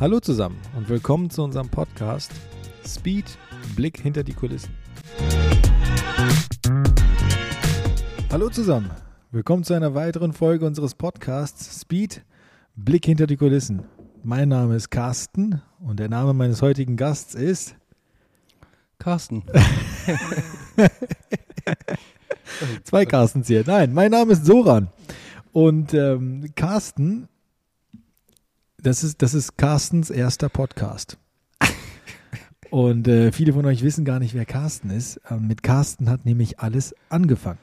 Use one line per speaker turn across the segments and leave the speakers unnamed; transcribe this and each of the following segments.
Hallo zusammen und willkommen zu unserem Podcast Speed Blick hinter die Kulissen. Hallo zusammen, willkommen zu einer weiteren Folge unseres Podcasts Speed Blick hinter die Kulissen. Mein Name ist Carsten und der Name meines heutigen Gasts ist
Carsten.
Zwei Carstens hier. Nein, mein Name ist Soran. Und ähm, Carsten, das ist, das ist Carstens erster Podcast. Und äh, viele von euch wissen gar nicht, wer Carsten ist. Ähm, mit Carsten hat nämlich alles angefangen.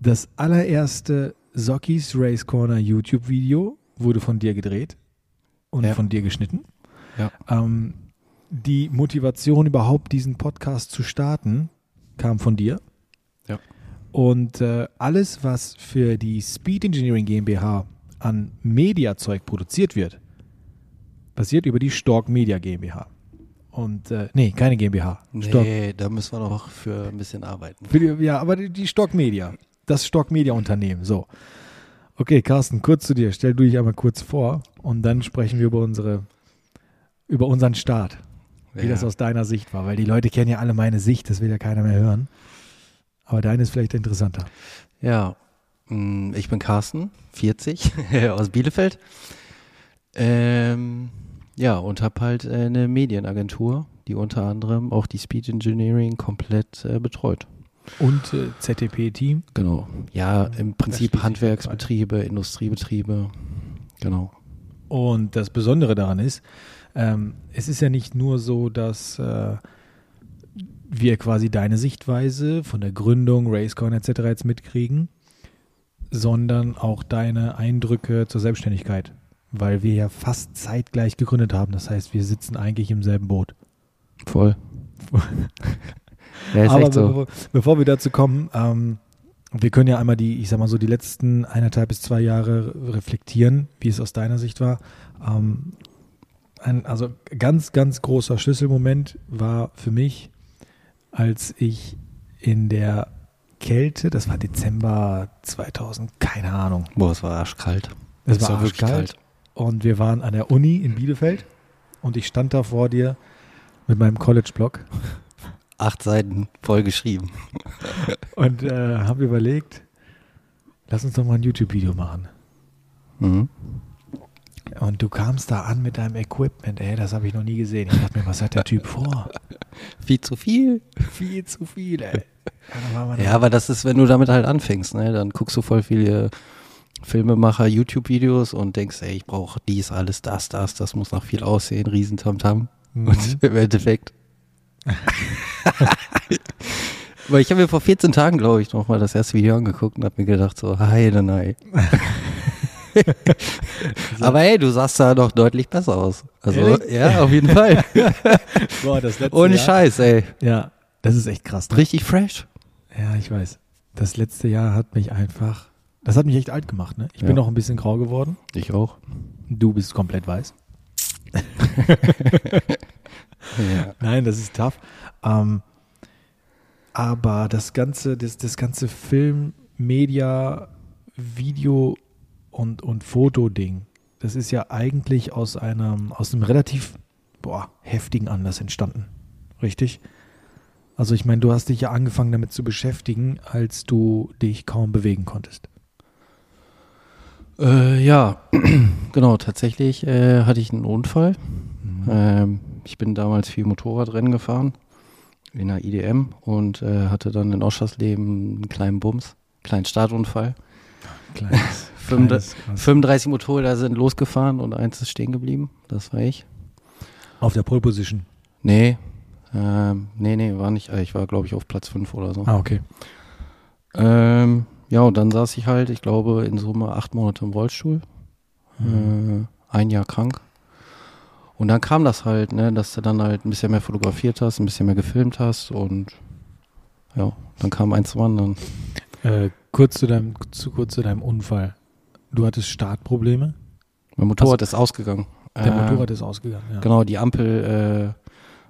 Das allererste Sockies Race Corner YouTube-Video wurde von dir gedreht und
Ja.
von dir geschnitten.
Ja.
Ähm, die Motivation, überhaupt diesen Podcast zu starten, kam von dir.
Ja.
Und äh, alles, was für die Speed Engineering GmbH an Mediazeug produziert wird, passiert über die Stork Media GmbH. Und äh, nee, keine GmbH. Stork,
Nee, da müssen wir noch für ein bisschen arbeiten.
für die, ja, aber die, die Stork Media. Das Stork Media Unternehmen. So. Okay, Carsten, kurz zu dir. Stell du dich einmal kurz vor und dann sprechen wir über unsere, über unseren Start. Wie
Ja.
das aus deiner Sicht war. Weil die Leute kennen ja alle meine Sicht, das will ja keiner mehr hören. Aber deine ist vielleicht interessanter.
Ja, ich bin Carsten, 40, aus Bielefeld. Ähm, ja, und habe halt äh, eine Medienagentur, die unter anderem auch die Speed Engineering komplett äh, betreut.
Und äh, ZTP-Team.
Genau. Ja, im Prinzip Handwerksbetriebe, Industriebetriebe. Genau.
Und das Besondere daran ist, ähm, es ist ja nicht nur so, dass äh, wir quasi deine Sichtweise von der Gründung, RaceCon etc. jetzt mitkriegen, sondern auch deine Eindrücke zur Selbstständigkeit, weil wir ja fast zeitgleich gegründet haben. Das heißt, wir sitzen eigentlich im selben Boot.
Voll. ja, ist
Aber
echt so.
bevor, bevor wir dazu kommen, ähm, wir können ja einmal die, ich sag mal so, die letzten eineinhalb bis zwei Jahre reflektieren, wie es aus deiner Sicht war. Ähm, ein, also ganz, ganz großer Schlüsselmoment war für mich, als ich in der Kälte, das war Dezember 2000, keine Ahnung,
Boah, es war arschkalt.
es
Es
war
war wirklich
arschkalt und wir waren an der Uni in Bielefeld und ich stand da vor dir mit meinem College-Blog
Acht Seiten voll geschrieben.
Und äh, habe überlegt, lass uns doch mal ein YouTube-Video machen.
Mhm.
Und du kamst da an mit deinem Equipment, ey, das habe ich noch nie gesehen. Ich dachte mir, was hat der Typ vor?
Viel zu viel.
Viel zu viel, ey. Ja,
aber das ist, wenn du damit halt anfängst, ne? Dann guckst du voll viele Filmemacher YouTube-Videos und denkst, ey, ich brauche dies, alles, das, das, das muss nach viel aussehen, Riesentamtam.
Mhm.
Und im Endeffekt. Weil ich habe mir vor 14 Tagen, glaube ich, noch mal das erste Video angeguckt und habe mir gedacht, so, heide nein. Aber hey, du sahst da doch deutlich besser aus. Also,
Ehrlich?
ja, auf jeden Fall.
Boah, das letzte
Ohne
Jahr.
Scheiß, ey.
Ja, das ist echt krass. Ne?
Richtig fresh.
Ja, ich weiß. Das letzte Jahr hat mich einfach, das hat mich echt alt gemacht, ne? Ich bin
Ja.
noch ein bisschen grau geworden.
Ich auch.
Du bist komplett weiß.
Ja.
Nein, das ist tough. Ähm, aber das ganze, das, das ganze Film, Media, Video und, und Foto-Ding, das ist ja eigentlich aus einem, aus einem relativ boah, heftigen Anlass entstanden. Richtig? Also ich meine, du hast dich ja angefangen damit zu beschäftigen, als du dich kaum bewegen konntest.
Äh, ja, genau. Tatsächlich äh, hatte ich einen Unfall.
Mhm.
Ähm, ich bin damals viel Motorradrennen gefahren in der IDM und äh, hatte dann in Oschersleben einen kleinen Bums, kleinen Startunfall.
Kleines,
Fünfund-
kleines, krass.
35 Motorräder sind losgefahren und eins ist stehen geblieben. Das war ich.
Auf der Pole Position.
Nee, ähm, nee, nee, war nicht. äh, Ich war, glaube ich, auf Platz 5 oder so.
Ah, okay.
Ähm, ja, und dann saß ich halt, ich glaube, in Summe acht Monate im Rollstuhl.
Mhm.
äh, ein Jahr krank. Und dann kam das halt, ne, dass du dann halt ein bisschen mehr fotografiert hast, ein bisschen mehr gefilmt hast und ja, dann kam eins zum anderen.
Äh, kurz, zu deinem, zu, kurz zu deinem Unfall. Du hattest Startprobleme?
Mein Motorrad ist ausgegangen.
Der
Äh,
Motorrad ist ausgegangen, ja.
Genau, die Ampel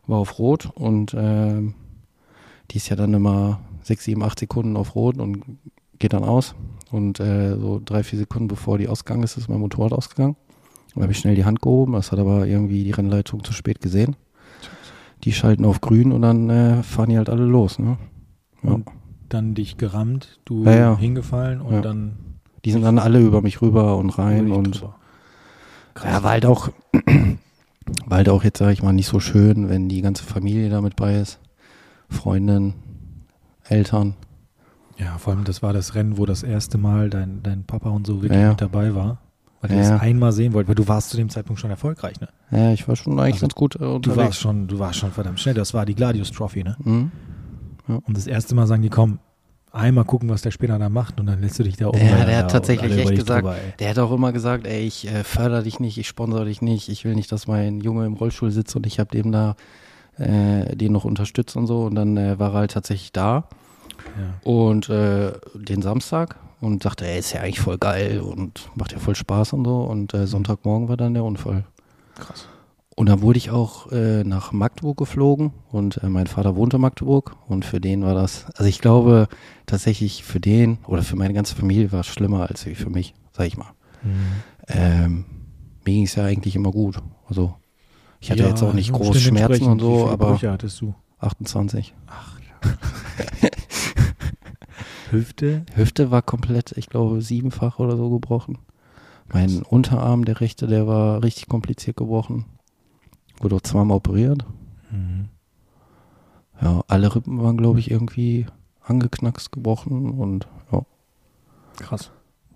äh, war auf Rot und ähm, die ist ja dann immer sechs, sieben, acht Sekunden auf Rot und geht dann aus. Und äh, so drei, vier Sekunden bevor die ausgegangen ist, ist mein Motorrad ausgegangen. Da habe ich schnell die Hand gehoben, das hat aber irgendwie die Rennleitung zu spät gesehen. Die schalten auf grün und dann äh, fahren die halt alle los. Ne? Ja.
Und dann dich gerammt, du
Ja, ja.
hingefallen und dann
Die sind dann alle über mich rüber und rein und ja, war halt auch, war halt auch jetzt, sag ich mal, nicht so schön, wenn die ganze Familie da mit bei ist. Freundin, Eltern.
Ja, vor allem das war das Rennen, wo das erste Mal dein, dein Papa und so wirklich
Ja, ja.
mit dabei war. Weil er
Ja,
das
ja.
einmal sehen wollte, weil du warst zu dem Zeitpunkt schon erfolgreich, ne?
Ja, ich war schon eigentlich
Also,
ganz gut äh,
Du
unterwegs.
warst schon, du warst schon verdammt schnell. Das war die Gladius Trophy, ne?
Mhm.
Und das erste Mal sagen die, komm, einmal gucken, was der Spinner da macht und dann lässt du dich da um.
Ja, der hat tatsächlich echt gesagt,
Drüber.
Der hat auch immer gesagt, ey, ich äh, fördere dich nicht, ich sponsere dich nicht, ich will nicht, dass mein Junge im Rollstuhl sitzt und ich habe dem da äh, den noch unterstützt und so. Und dann äh, war er halt tatsächlich da
ja.
und äh, den Samstag und sagte, ey, ist ja eigentlich voll geil und macht ja voll Spaß und so. Und äh, Sonntagmorgen war dann der Unfall.
Krass.
Und dann wurde ich auch äh, nach Magdeburg geflogen und äh, mein Vater wohnte in Magdeburg und für den war das, also ich glaube tatsächlich für den oder für meine ganze Familie war es schlimmer als für mich, sag ich mal.
Mhm.
Ähm, mir ging es ja eigentlich immer gut. Also ich hatte
Ja,
jetzt auch nicht
Umständen
groß Schmerzen und so, aber
Brüche hattest du?
28.
Hüfte?
Hüfte war komplett, ich glaube, siebenfach oder so gebrochen. Mein Unterarm, der rechte, der war richtig kompliziert gebrochen. Wurde auch zweimal operiert.
Mhm.
Ja, alle Rippen waren, glaube ich, irgendwie angeknackst, gebrochen und ja.
Krass.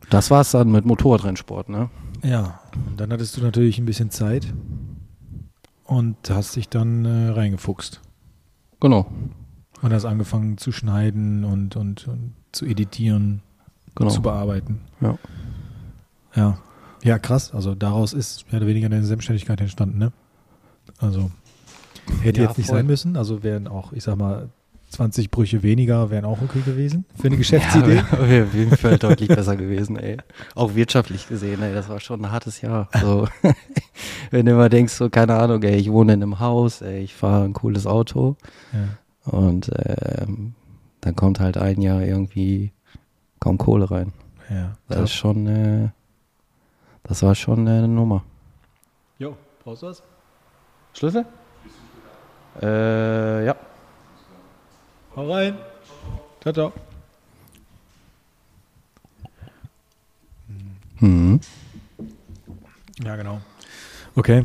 Das war's dann mit Motorradrennsport, ne?
Ja, und dann hattest du natürlich ein bisschen Zeit und hast dich dann äh, reingefuchst.
Genau,
Und hast angefangen zu schneiden und, und, und zu editieren,
genau.
zu bearbeiten.
Ja.
Ja. Ja, krass. Also daraus ist mehr oder weniger deine Selbstständigkeit entstanden, ne? Also hätte
Ja,
jetzt nicht
voll.
sein müssen. Also wären auch, ich sag mal, 20 Brüche weniger wären auch okay gewesen für eine Geschäftsidee.
Ja, wäre auf jeden Fall deutlich besser gewesen, ey. Auch wirtschaftlich gesehen, ey, das war schon ein hartes Jahr. So, wenn du immer denkst, so, keine Ahnung, ey, ich wohne in einem Haus, ey, ich fahre ein cooles Auto
Ja.
und ähm, dann kommt halt ein Jahr irgendwie kaum Kohle rein.
ja.
Das ist schon, äh, das war schon äh, eine Nummer.
Jo, brauchst du was?
Schlüssel? Äh, ja.
Hau rein. Ciao, ciao.
Mhm.
Ja, genau. Okay,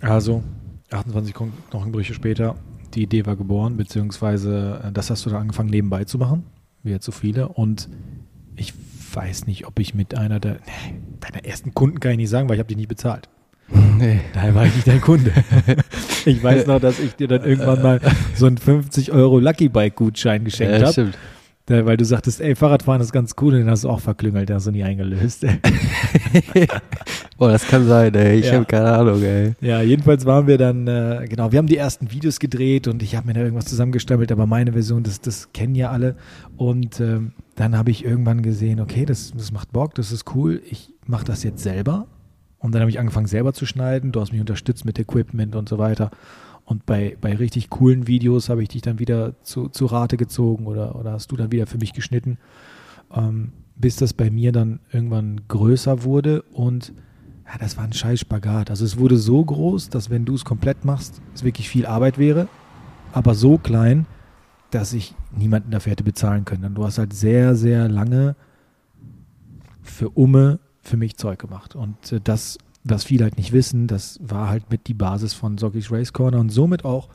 also 28 Kon- Knochenbrüche später, die Idee war geboren, beziehungsweise äh, das hast du dann angefangen nebenbei zu machen, wie jetzt so viele. Und ich weiß nicht, ob ich mit einer der, nee, deiner ersten Kunden kann ich nicht sagen, weil ich habe die nie bezahlt.
Nee.
Daher war ich nicht dein Kunde. ich weiß noch, dass ich dir dann irgendwann mal so einen 50 Euro Lucky Bike Gutschein geschenkt
Ja,
habe. weil du sagtest, ey, Fahrradfahren ist ganz cool, und den hast du auch verklüngelt, den hast du nie eingelöst.
Boah, das kann sein, ey. Ich
Ja.
habe keine Ahnung, ey.
ja, jedenfalls waren wir dann, äh, genau, wir haben die ersten Videos gedreht und ich habe mir da irgendwas zusammengestammelt, aber meine Version, das, das kennen ja alle. Und ähm, dann habe ich irgendwann gesehen, okay, das, das macht Bock, das ist cool, ich mache das jetzt selber. Und dann habe ich angefangen selber zu schneiden, du hast mich unterstützt mit Equipment und so weiter. Und bei, bei richtig coolen Videos habe ich dich dann wieder zu, zu Rate gezogen oder, oder hast du dann wieder für mich geschnitten, ähm, bis das bei mir dann irgendwann größer wurde und ja, das war ein scheiß Spagat. Also es wurde so groß, dass wenn du es komplett machst, es wirklich viel Arbeit wäre, aber so klein, dass ich niemanden dafür hätte bezahlen können. Und du hast halt sehr, sehr lange für Umme für mich Zeug gemacht. Und äh, das, was viele halt nicht wissen, das war halt mit die Basis von Sockies Race Corner und somit auch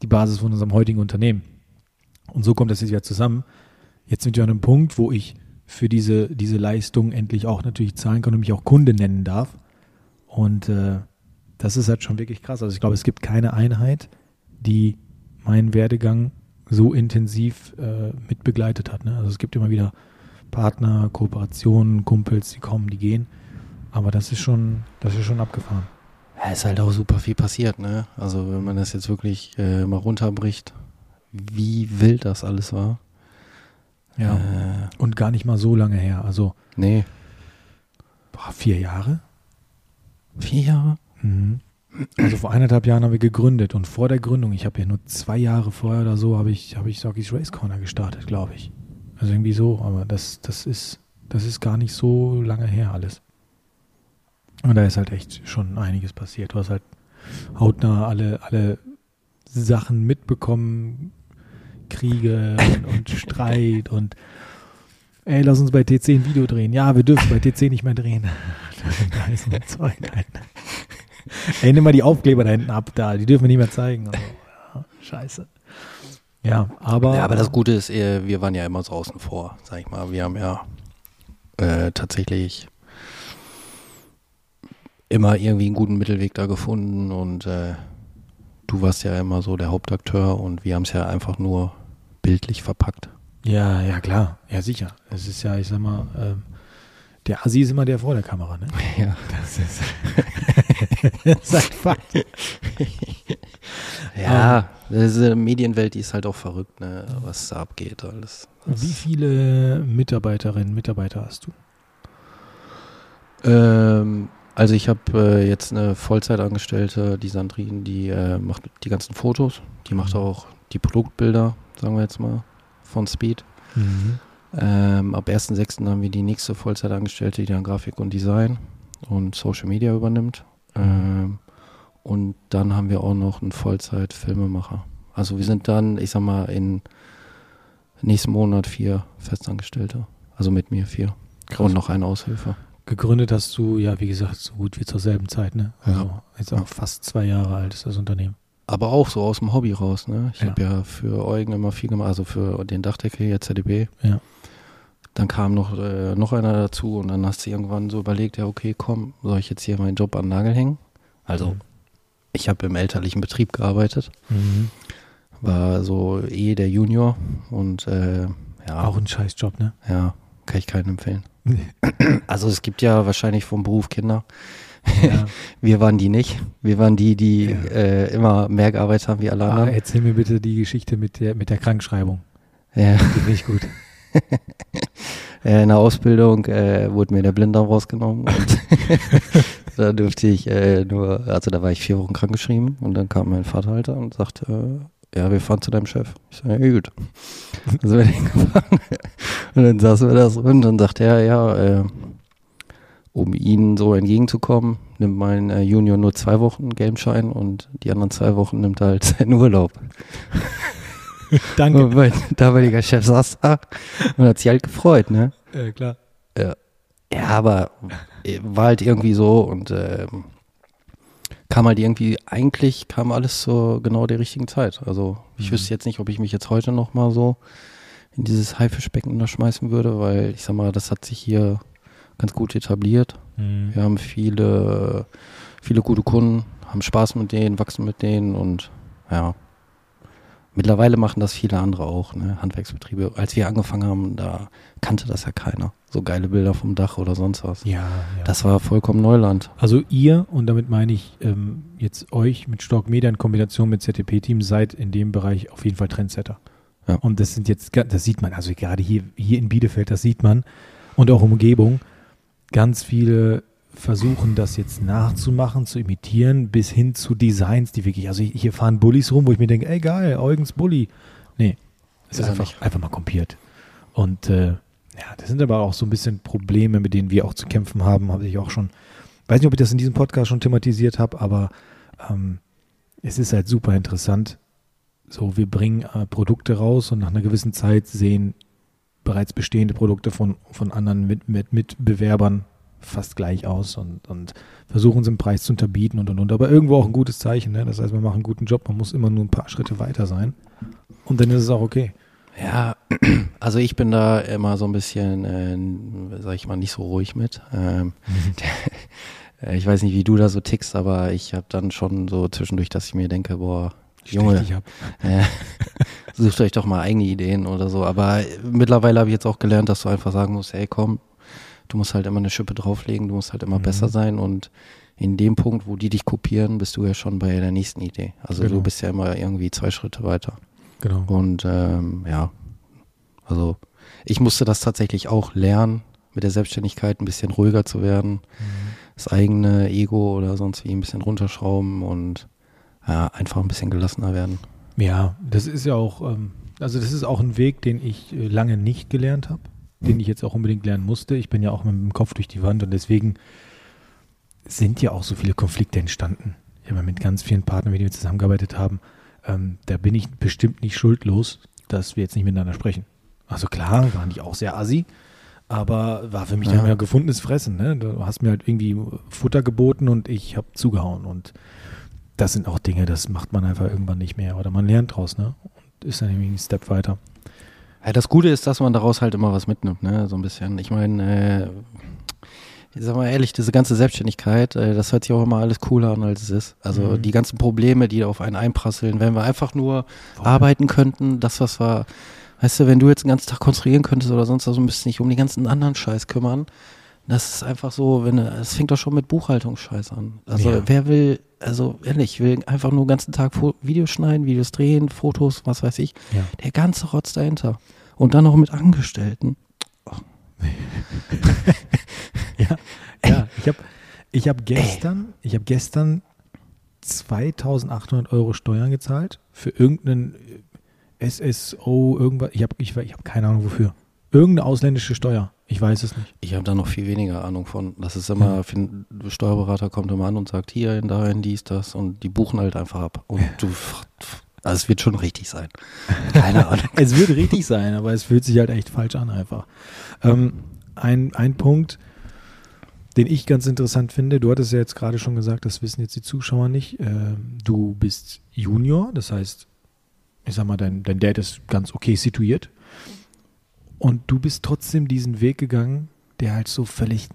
die Basis von unserem heutigen Unternehmen. Und so kommt das jetzt wieder zusammen. Jetzt sind wir an einem Punkt, wo ich für diese, diese Leistung endlich auch natürlich zahlen kann und mich auch Kunde nennen darf. Und äh, das ist halt schon wirklich krass. Also ich glaube, es gibt keine Einheit, die meinen Werdegang so intensiv äh, mit begleitet hat. Ne? Also es gibt immer wieder Partner, Kooperationen, Kumpels, die kommen, die gehen. Aber das ist schon, das ist schon abgefahren.
Ja, ist halt auch super viel passiert, ne? Also wenn man das jetzt wirklich äh, mal runterbricht, wie wild das alles war.
Ja.
Äh,
Und gar nicht mal so lange her. Also
nee,
boah, vier Jahre.
vier Jahre?
Mhm. Also vor eineinhalb Jahren haben wir gegründet und vor der Gründung, ich habe ja nur zwei Jahre vorher oder so, habe ich, habe ich Sockies Race Corner gestartet, glaube ich. Also irgendwie so, aber das, das ist, das ist gar nicht so lange her alles. Und da ist halt echt schon einiges passiert. Du hast halt hautnah alle, alle Sachen mitbekommen, Kriege und, und Streit und ey, lass uns bei TC ein Video drehen. Ja, wir dürfen bei TC nicht mehr drehen. da ist ein Zeug. Ey, nimm mal die Aufkleber da hinten ab, da, die dürfen wir nicht mehr zeigen. Also, ja, scheiße. Ja, aber.
Ja, aber das Gute ist, eher, wir waren ja immer so außen vor, sag ich mal. Wir haben ja äh, tatsächlich immer irgendwie einen guten Mittelweg da gefunden und äh, du warst ja immer so der Hauptakteur und wir haben es ja einfach nur bildlich verpackt.
Ja, ja, klar. Ja, sicher. Es ist ja, ich sag mal, ähm, der Assi ist immer der vor der Kamera, ne?
Ja.
Das ist, das ist ein Fakt.
Ja, diese Medienwelt, die ist halt auch verrückt, ne? was da abgeht. Alles.
Wie viele Mitarbeiterinnen und Mitarbeiter hast du?
Ähm, also ich habe äh, jetzt eine Vollzeitangestellte, die Sandrine, die äh, macht die ganzen Fotos, die macht auch die Produktbilder, sagen wir jetzt mal, von Speed.
Mhm.
Ähm, ab 1.6. haben wir die nächste Vollzeitangestellte, die dann Grafik und Design und Social Media übernimmt. Ähm, und dann haben wir auch noch einen Vollzeit-Filmemacher. Also wir sind dann, ich sag mal, in nächsten Monat vier Festangestellte. Also mit mir vier. Und noch eine Aushilfe.
Gegründet hast du, ja, wie gesagt, so gut wie zur selben Zeit, ne? Also jetzt auch
Ja.
fast zwei Jahre alt ist das Unternehmen.
Aber auch so aus dem Hobby raus, ne? Ich
Ja.
habe ja für Eugen immer viel gemacht, also für den Dachdeckel hier ZDB.
Ja.
Dann kam noch, äh, noch einer dazu und dann hast du irgendwann so überlegt, ja okay, komm, soll ich jetzt hier meinen Job an den Nagel hängen? Also
Mhm.
ich habe im elterlichen Betrieb gearbeitet,
Mhm.
war so eh der Junior und äh, ja,
Auch ein Scheißjob, ne?
ja, kann ich keinen empfehlen. Also es gibt ja wahrscheinlich vom Beruf Kinder.
Ja.
Wir waren die nicht. Wir waren die, die
Ja.
äh, immer mehr gearbeitet haben wie alle
Ah,
anderen.
erzähl mir bitte die Geschichte mit der, mit der Krankschreibung.
Ja.
Die finde ich gut.
Äh, In der Ausbildung äh, wurde mir der Blinddarm rausgenommen und da durfte ich äh, nur, also da war ich vier Wochen krankgeschrieben und dann kam mein Vater halt und sagte, äh, ja, wir fahren zu deinem Chef. Ich sage, ja gut. Dann sind wir hingefahren und dann saßen wir da so und dann sagte er, ja, äh, um ihnen so entgegenzukommen, nimmt mein äh, Junior nur zwei Wochen Gelbschein und die anderen zwei Wochen nimmt er halt seinen Urlaub.
Danke.
Mein damaliger Chef saß da und hat sich halt gefreut, ne?
Äh, klar.
Ja, aber äh, war halt irgendwie so und ähm, kam halt irgendwie, eigentlich kam alles zur genau der richtigen Zeit. Also ich
Mhm.
wüsste jetzt nicht, ob ich mich jetzt heute noch mal so in dieses Haifischbecken da schmeißen würde, weil ich sag mal, das hat sich hier ganz gut etabliert.
Mhm.
Wir haben viele, viele gute Kunden, haben Spaß mit denen, wachsen mit denen und ja. Mittlerweile machen das viele andere auch, ne? Handwerksbetriebe. Als wir angefangen haben, da kannte das ja keiner. So geile Bilder vom Dach oder sonst was.
Ja, ja.
Das war vollkommen Neuland.
Also ihr, und damit meine ich ähm, jetzt euch mit Stork Media in Kombination mit ZTP-Team, seid in dem Bereich auf jeden Fall Trendsetter.
Ja.
Und das sind jetzt, das sieht man, also gerade hier, hier in Bielefeld, das sieht man und auch Umgebung, ganz viele versuchen das jetzt nachzumachen, zu imitieren, bis hin zu Designs, die wirklich, also hier fahren Bullies rum, wo ich mir denke, ey geil, Eugens Bulli. Nee, es
Ist
ist einfach, einfach mal kopiert. Und äh, ja, das sind aber auch so ein bisschen Probleme, mit denen wir auch zu kämpfen haben, habe ich auch schon, weiß nicht, ob ich das in diesem Podcast schon thematisiert habe, aber ähm, es ist halt super interessant. So, wir bringen äh, Produkte raus und nach einer gewissen Zeit sehen bereits bestehende Produkte von, von anderen mit, mit, Mitbewerbern fast gleich aus und, und versuchen es im Preis zu unterbieten und und und. Aber irgendwo auch ein gutes Zeichen. Ne? Das heißt, wir machen einen guten Job. Man muss immer nur ein paar Schritte weiter sein. Und dann ist es auch okay.
Ja, also ich bin da immer so ein bisschen, äh, sag ich mal, nicht so ruhig mit. Ähm, äh, ich weiß nicht, wie du da so tickst, aber ich habe dann schon so zwischendurch, dass ich mir denke, boah, Junge, äh, sucht euch doch mal eigene Ideen oder so. Aber mittlerweile habe ich jetzt auch gelernt, dass du einfach sagen musst, ey komm, du musst halt immer eine Schippe drauflegen, du musst halt immer
Mhm.
besser sein und in dem Punkt, wo die dich kopieren, bist du ja schon bei der nächsten Idee. Also
Genau.
du bist ja immer irgendwie zwei Schritte weiter.
Genau.
Und ähm, ja, also ich musste das tatsächlich auch lernen, mit der Selbstständigkeit ein bisschen ruhiger zu werden, das eigene Ego oder sonst wie ein bisschen runterschrauben und ja, einfach ein bisschen gelassener werden.
Ja, das ist ja auch, ähm, also das ist auch ein Weg, den ich äh, lange nicht gelernt habe, den ich jetzt auch unbedingt lernen musste. Ich bin ja auch mit dem Kopf durch die Wand und deswegen sind ja auch so viele Konflikte entstanden. Ich habe mit ganz vielen Partnern, mit denen wir zusammengearbeitet haben, ähm, da bin ich bestimmt nicht schuldlos, dass wir jetzt nicht miteinander sprechen. Also klar, waren die auch sehr assi, aber war für mich
Ja.
ja gefundenes Fressen. Ne? Du hast mir halt irgendwie Futter geboten und ich habe zugehauen. Und das sind auch Dinge, das macht man einfach irgendwann nicht mehr. Oder man lernt draus ne? und ist dann irgendwie einen Step weiter.
Ja, das Gute ist, dass man daraus halt immer was mitnimmt, ne? So ein bisschen. Ich meine, äh, ich sag mal ehrlich, diese ganze Selbstständigkeit, äh, das hört sich auch immer alles cooler an, als es ist. Also
Mhm.
die ganzen Probleme, die auf einen einprasseln, wenn wir einfach nur arbeiten könnten, das, was wir, weißt du, wenn du jetzt den ganzen Tag konstruieren könntest oder sonst was, und müsstest dich um den ganzen anderen Scheiß kümmern. Das ist einfach so, wenn es fängt doch schon mit Buchhaltungsscheiß an. Also
Ja.
wer will, also ehrlich, will einfach nur den ganzen Tag Videos schneiden, Videos drehen, Fotos, was weiß ich.
Ja.
Der ganze Rotz dahinter. Und dann noch mit Angestellten.
Ja, ja ich habe ich hab gestern, ich habe gestern 2800 Euro Steuern gezahlt für irgendeinen äh, SSO, irgendwas. Ich habe ich, ich hab keine Ahnung wofür. Irgendeine ausländische Steuer. Ich weiß es nicht.
Ich habe da noch viel weniger Ahnung von. Das ist immer, der Steuerberater kommt immer an und sagt, hier, in dahin, dies, das. Und die buchen halt einfach ab. Und du, also es wird schon richtig sein. Keine Ahnung.
Es wird richtig sein, aber es fühlt sich halt echt falsch an einfach. Ähm, ein, ein Punkt, den ich ganz interessant finde, du hattest ja jetzt gerade schon gesagt, das wissen jetzt die Zuschauer nicht. Ähm, du bist Junior, das heißt, ich sag mal, dein, dein Dad ist ganz okay situiert. Und du bist trotzdem diesen Weg gegangen, der halt so völlig,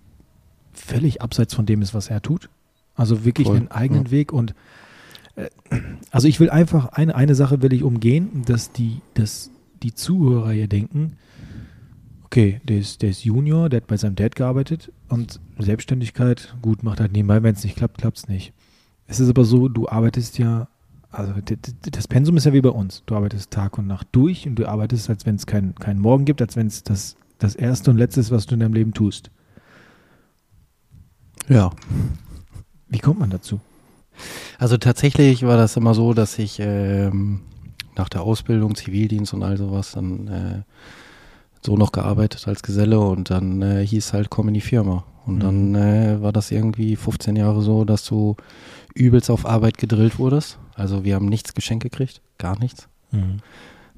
völlig abseits von dem ist, was er tut. Also wirklich
Voll,
einen eigenen
ja.
Weg und äh, also ich will einfach, eine, eine Sache will ich umgehen, dass die, dass die Zuhörer hier denken, okay, der ist, der ist Junior, der hat bei seinem Dad gearbeitet und Selbstständigkeit, gut, macht halt nebenbei, wenn es nicht klappt, klappt es nicht. Es ist aber so, du arbeitest ja, also das Pensum ist ja wie bei uns. Du arbeitest Tag und Nacht durch und du arbeitest, als wenn es keinen keinen Morgen gibt, als wenn es das, das erste und letzte ist, was du in deinem Leben tust.
Ja.
Wie kommt man dazu?
Also tatsächlich war das immer so, dass ich ähm, nach der Ausbildung, Zivildienst und all sowas dann äh, so noch gearbeitet als Geselle und dann äh, hieß halt, komm in die Firma. Und
Mhm.
dann äh, war das irgendwie 15 Jahre so, dass du übelst auf Arbeit gedrillt wurdest. Also wir haben nichts geschenkt gekriegt, gar nichts.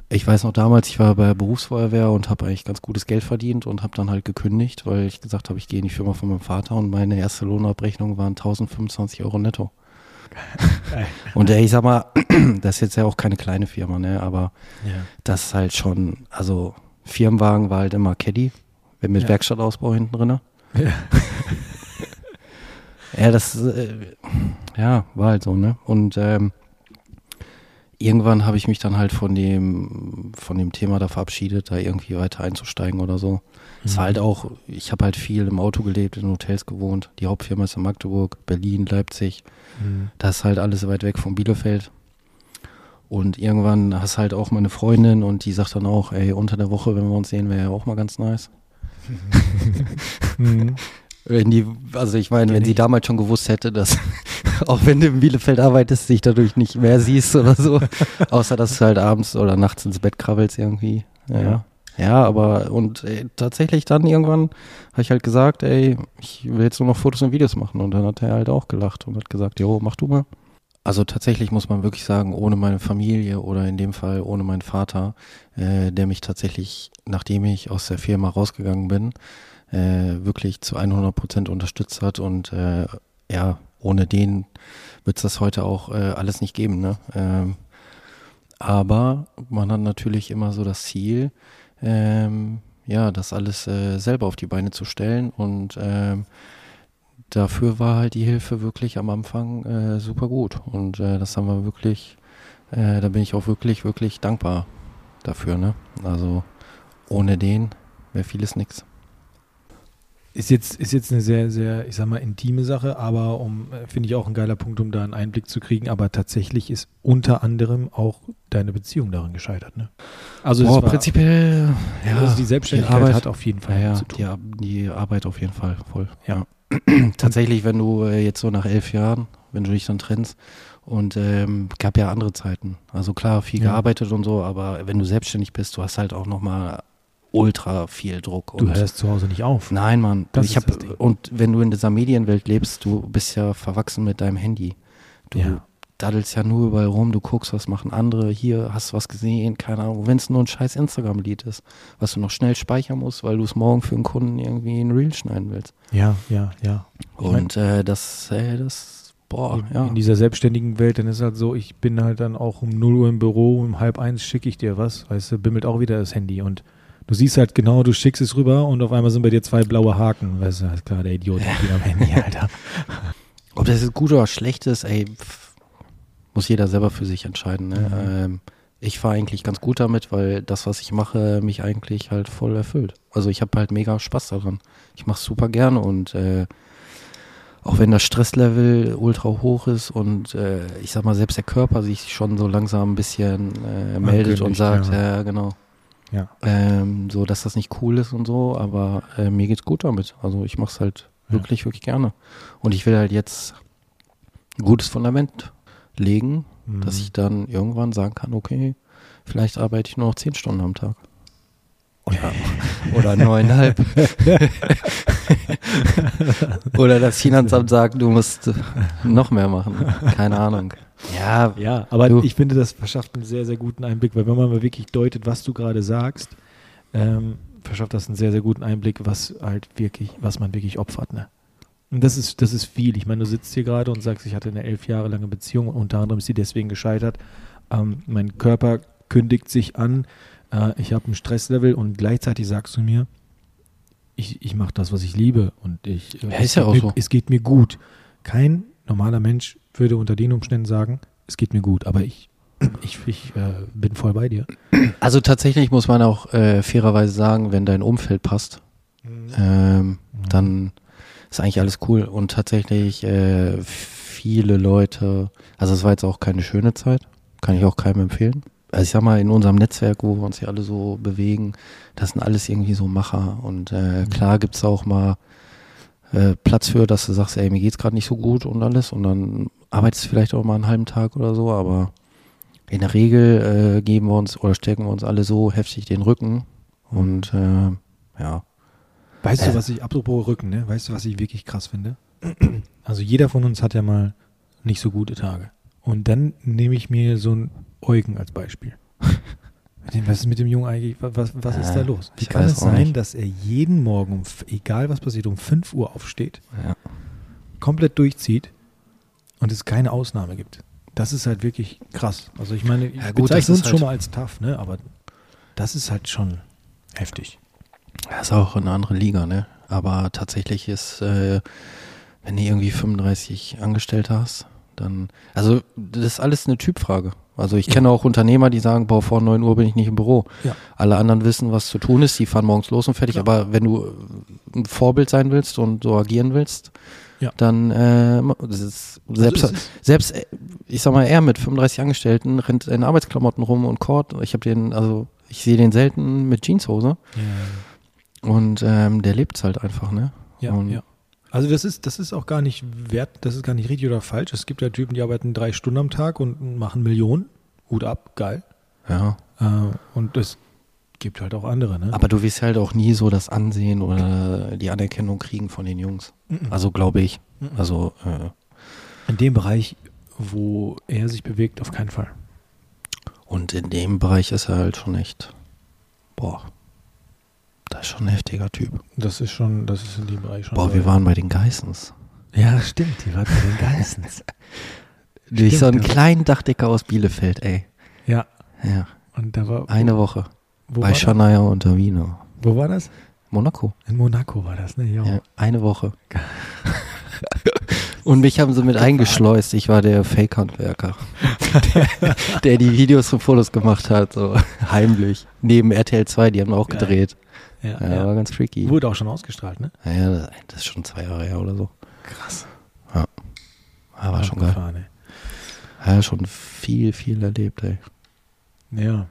Ich weiß noch damals, ich war bei der Berufsfeuerwehr und habe eigentlich ganz gutes Geld verdient und habe dann halt gekündigt, weil ich gesagt habe, ich gehe in die Firma von meinem Vater und meine erste Lohnabrechnung waren 1025 Euro netto. Und äh, ich sag mal, das ist jetzt ja auch keine kleine Firma, ne? Aber
Ja.
das ist halt schon, also Firmenwagen war halt immer Caddy, mit
Ja.
Werkstattausbau hinten drinne.
Ja.
Ja, das, äh, ja, war halt so, ne? Und ähm, irgendwann habe ich mich dann halt von dem, von dem Thema da verabschiedet, da irgendwie weiter einzusteigen oder so. Es war halt auch, ich habe halt viel im Auto gelebt, in Hotels gewohnt. Die Hauptfirma ist in Magdeburg, Berlin, Leipzig.
Mhm.
Das ist halt alles weit weg von Bielefeld. Und irgendwann hast halt auch meine Freundin und die sagt dann auch, ey, unter der Woche, wenn wir uns sehen, wäre ja auch mal ganz nice.
Mhm.
Wenn die, also ich meine, wenn sie damals schon gewusst hätte, dass auch wenn du in Bielefeld arbeitest, dich dadurch nicht mehr siehst oder so, außer dass du halt abends oder nachts ins Bett krabbelst irgendwie. Ja,
Ja.
ja. aber und ey, tatsächlich dann irgendwann habe ich halt gesagt, ey, ich will jetzt nur noch Fotos und Videos machen und dann hat er halt auch gelacht und hat gesagt, jo, mach du mal. Also tatsächlich muss man wirklich sagen, ohne meine Familie oder in dem Fall ohne meinen Vater, äh, der mich tatsächlich, nachdem ich aus der Firma rausgegangen bin, äh, wirklich zu 100 Prozent unterstützt hat und äh, ja, ohne den wird es das heute auch äh, alles nicht geben. Ne? Ähm, aber man hat natürlich immer so das Ziel, ähm, ja, das alles äh, selber auf die Beine zu stellen und ähm, dafür war halt die Hilfe wirklich am Anfang äh, super gut und äh, das haben wir wirklich, äh, da bin ich auch wirklich, wirklich dankbar dafür. Ne? Also ohne den wäre vieles nix.
Ist jetzt, ist jetzt eine sehr, sehr, ich sag mal, intime Sache, aber um, äh, finde ich auch ein geiler Punkt, um da einen Einblick zu kriegen. Aber tatsächlich ist unter anderem auch deine Beziehung daran gescheitert, ne? Also, es
Boah,
war-
prinzipiell, ja,
also die Selbstständigkeit
Arbeit-
hat auf jeden Fall
ja,
zu tun.
die, die Arbeit auf jeden Fall voll.
Ja.
Tatsächlich, wenn du äh, jetzt so nach elf Jahren, wenn du dich dann trennst, und ähm, gab ja andere Zeiten. Also klar, viel
Ja.
gearbeitet und so, aber wenn du selbstständig bist, du hast halt auch nochmal ultra viel Druck.
Du hörst zu Hause nicht auf.
Nein, Mann.
Das
ich hab, und wenn du in dieser Medienwelt lebst, du bist ja verwachsen mit deinem Handy. Du
Ja.
daddelst ja nur überall rum, du guckst, was machen andere, hier hast du was gesehen, keine Ahnung. Wenn es nur ein scheiß Instagram-Lied ist, was du noch schnell speichern musst, weil du es morgen für einen Kunden irgendwie in Reel schneiden willst.
Ja, ja, ja. Ich mein-
Und äh, das, äh, das, boah,
in,
ja.
in dieser selbstständigen Welt, dann ist halt so, ich bin halt dann auch um 0 Uhr im Büro, um halb eins schicke ich dir was, weißt du, bimmelt auch wieder das Handy und du siehst halt genau, du schickst es rüber und auf einmal sind bei dir zwei blaue Haken, weißt du, ist klar, der Idiot wieder am Handy, Alter.
Ob das jetzt gut oder schlecht ist, ey, pff, muss jeder selber für sich entscheiden. Ne?
Mhm.
Ähm, ich fahre eigentlich ganz gut damit, weil das, was ich mache, mich eigentlich halt voll erfüllt. Also ich habe halt mega Spaß daran. Ich mache super gerne und äh, auch wenn das Stresslevel ultra hoch ist und äh, ich sag mal, selbst der Körper sich schon so langsam ein bisschen äh, meldet und sagt,
ja.
ja, genau.
Ja.
Ähm, so, dass das nicht cool ist und so, aber äh, mir geht's gut damit. Also ich mache es halt
Ja.
wirklich, wirklich gerne. Und ich will halt jetzt ein gutes Fundament legen,
Mhm.
dass ich dann irgendwann sagen kann, okay, vielleicht arbeite ich nur noch zehn Stunden am Tag. Oder, oder neuneinhalb. oder das Finanzamt sagt, du musst noch mehr machen. Keine Ahnung. Ja,
Ja, aber
Du-
ich finde, das verschafft einen sehr, sehr guten Einblick, weil wenn man mal wirklich deutet, was du gerade sagst, ähm, verschafft das einen sehr, sehr guten Einblick, was halt wirklich, was man wirklich opfert, ne? Und das ist, das ist viel. Ich meine, du sitzt hier gerade und sagst, ich hatte eine elf Jahre lange Beziehung, unter anderem ist sie deswegen gescheitert. Ähm, mein Körper kündigt sich an, äh, ich habe ein Stresslevel und gleichzeitig sagst du mir, ich, ich mache das, was ich liebe und ich,
Ja,
es
ist ja auch so.
es geht mir gut. Kein normaler Mensch würde unter den Umständen sagen, es geht mir gut, aber ich, ich, ich äh, bin voll bei dir.
also tatsächlich muss man auch äh, fairerweise sagen, wenn dein Umfeld passt, ähm, dann ist eigentlich alles cool. Und tatsächlich äh, viele Leute, also es war jetzt auch keine schöne Zeit, kann ich auch keinem empfehlen. Also ich sag mal, in unserem Netzwerk, wo wir uns hier alle so bewegen, das sind alles irgendwie so Macher. Und äh, klar gibt's auch mal äh, Platz für, dass du sagst, ey, mir geht's gerade nicht so gut und alles. Und dann arbeitest du vielleicht auch mal einen halben Tag oder so, aber in der Regel äh, geben wir uns oder stärken wir uns alle so heftig den Rücken. Und äh, ja,
Weißt
Äh.
du, was ich, apropos Rücken, ne? Weißt du, was ich wirklich krass finde? Also jeder von uns hat ja mal nicht so gute Tage. Und dann nehme ich mir so einen Eugen als Beispiel. Was ist mit dem Jungen eigentlich, was, was ist da los? Wie
ich
kann es sein,
nicht.
dass er jeden Morgen, um, egal was passiert, um 5 Uhr aufsteht,
ja.
komplett durchzieht und es keine Ausnahme gibt? Das ist halt wirklich krass. Also ich meine, ich
Ja, gut,
bezeichne
das
uns
ist
schon
halt-
mal als tough, ne? Aber das ist halt schon heftig.
Das ist auch eine andere Liga, ne? Aber tatsächlich ist, äh, wenn du irgendwie 35 Angestellte hast, dann, also das ist alles eine Typfrage. Also ich
Ja.
kenne auch Unternehmer, die sagen, boah, vor 9 Uhr bin ich nicht im Büro.
Ja.
Alle anderen wissen, was zu tun ist, die fahren morgens los und fertig.
Ja.
Aber wenn du ein Vorbild sein willst und so agieren willst,
Ja.
dann äh, das ist selbst,
Also
selbst, äh, ich sag mal, er mit 35 Angestellten rennt in Arbeitsklamotten rum und Kord. Ich habe den, also ich sehe den selten mit Jeanshose.
Ja,
Und ähm, der lebt halt einfach, ne?
Ja,
Und-
ja. Also das ist, das ist auch gar nicht wert, das ist gar nicht richtig oder falsch. Es gibt ja Typen, die arbeiten drei Stunden am Tag und machen Millionen. Hut ab, geil.
Ja.
Äh, und es gibt halt auch andere, ne?
Aber du wirst halt auch nie so das Ansehen oder die Anerkennung kriegen von den Jungs.
Mhm.
Also glaube ich.
Mhm.
Also äh,
in dem Bereich, wo er sich bewegt, auf keinen Fall.
und in dem Bereich ist er halt schon echt, boah, das ist schon ein heftiger Typ.
Das ist schon, das ist in dem Bereich schon.
Boah, wir waren bei den Geissens.
Ja, stimmt, die war bei den Geissens.
Durch so einen kleinen Dachdecker aus Bielefeld, ey.
ja,
Ja,
und da war.
eine Woche.
wo,
bei? Shania und Davino.
wo war das?
Monaco.
In Monaco war das, ne? Ja.
Ja, eine Woche. Und mich haben sie mit eingeschleust. Ich war der Fake-Handwerker, der, der die Videos und Fotos gemacht hat, so heimlich. Neben RTL 2, die haben auch
Geil.
gedreht.
Ja,
Ja,
ja.
war ganz freaky.
Wurde auch schon ausgestrahlt, ne?
Ja, das- das ist schon zwei Jahre her oder so.
Krass.
Ja, war schon geil.
Abgefahren,
Ja, schon viel, viel erlebt, ey.
ey. Ja.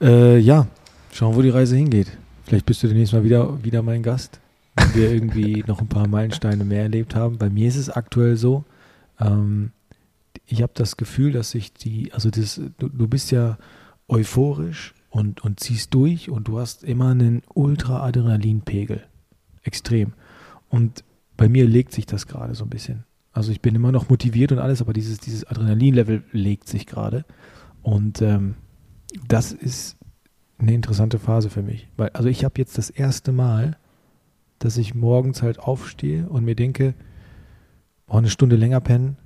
Äh, ja, schauen, wo die Reise hingeht. Vielleicht bist du demnächst mal wieder, wieder mein Gast, wenn wir irgendwie noch ein paar Meilensteine mehr erlebt haben. Bei mir ist es aktuell so, ähm, ich habe das Gefühl, dass sich die, also das, du, du bist ja euphorisch und, und ziehst durch und du hast immer einen Ultra-Adrenalinpegel. Extrem. Und bei mir legt sich das gerade so ein bisschen. Also ich bin immer noch motiviert und alles, aber dieses, dieses Adrenalinlevel legt sich gerade. Und ähm, das ist eine interessante Phase für mich. Weil, also ich habe jetzt das erste Mal, dass ich morgens halt aufstehe und mir denke, oh, eine Stunde länger pennen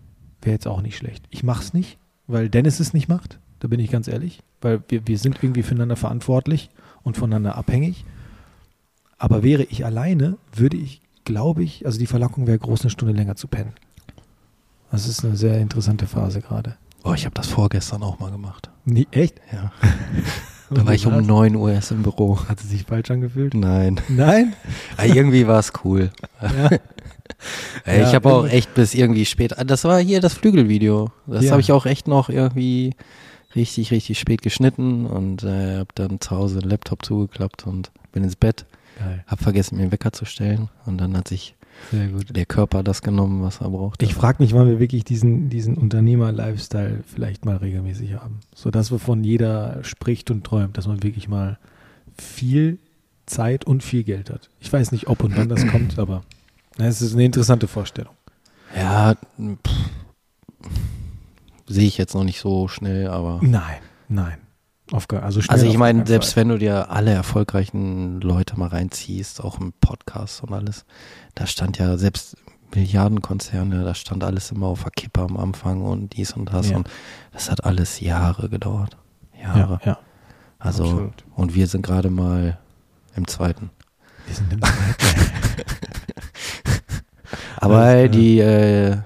wäre jetzt auch nicht schlecht. Ich mache es nicht, weil Dennis es nicht macht. Da bin ich ganz ehrlich, weil wir, wir sind irgendwie füreinander verantwortlich und voneinander abhängig. Aber wäre ich alleine, würde ich, glaube ich, also die Verlockung wäre groß, eine Stunde länger zu pennen. Das ist eine sehr interessante Phase gerade.
Oh, ich habe das vorgestern auch mal gemacht.
Nee, echt?
Ja. Da war ich um 9 Uhr erst im Büro.
Hat es sich falsch angefühlt?
Nein.
Nein?
Ja, irgendwie war es cool.
Ja.
Ey,
Ja,
ich habe auch echt bis irgendwie spät. Das war hier das Flügelvideo. Das
Ja.
habe ich auch echt noch irgendwie richtig, richtig spät geschnitten und äh, habe dann zu Hause den Laptop zugeklappt und bin ins Bett.
Geil.
Hab vergessen, mir einen Wecker zu stellen und dann hat sich der Körper das genommen, was er braucht.
Ich frage mich, wann wir wirklich diesen, diesen Unternehmer-Lifestyle vielleicht mal regelmäßig haben. So das, wovon jeder spricht und träumt, dass man wirklich mal viel Zeit und viel Geld hat. Ich weiß nicht, ob und wann das kommt, aber na, es ist eine interessante Vorstellung.
Ja, pff, sehe ich jetzt noch nicht so schnell, aber.
Nein, nein. Also
Also ich meine, selbst
Fall.
wenn du dir alle erfolgreichen Leute mal reinziehst, auch im Podcast und alles, da stand ja selbst Milliardenkonzerne, da stand alles immer auf der Kippe am Anfang und dies und das
Ja.
und das hat alles Jahre gedauert. Jahre.
ja, ja,
also
absolut.
und wir sind gerade mal im zweiten.
Wir sind im Zweiten.
Aber
Alles klar.
die, äh,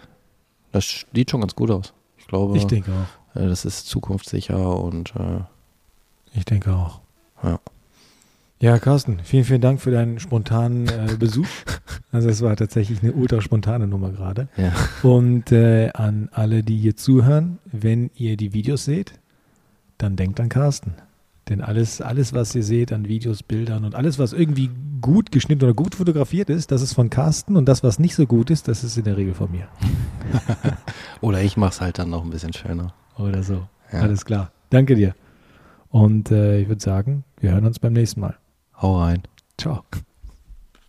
das sieht schon ganz gut aus. Ich glaube,
Ich denke auch.
äh, das ist zukunftssicher und äh,
Ich denke auch.
Ja.
Ja, Carsten, vielen, vielen Dank für deinen spontanen äh, Besuch. Also es war tatsächlich eine ultra spontane Nummer gerade.
ja.
Und äh, an alle, die hier zuhören, wenn ihr die Videos seht, dann denkt an Carsten. Denn alles, alles, was ihr seht an Videos, Bildern und alles, was irgendwie gut geschnitten oder gut fotografiert ist, das ist von Carsten und das, was nicht so gut ist, das ist in der Regel von mir.
Oder ich mach's halt dann noch ein bisschen schöner.
Oder so.
Ja.
Alles klar. Danke dir. Und äh, ich würde sagen, wir hören uns beim nächsten Mal.
Hau rein.
Ciao.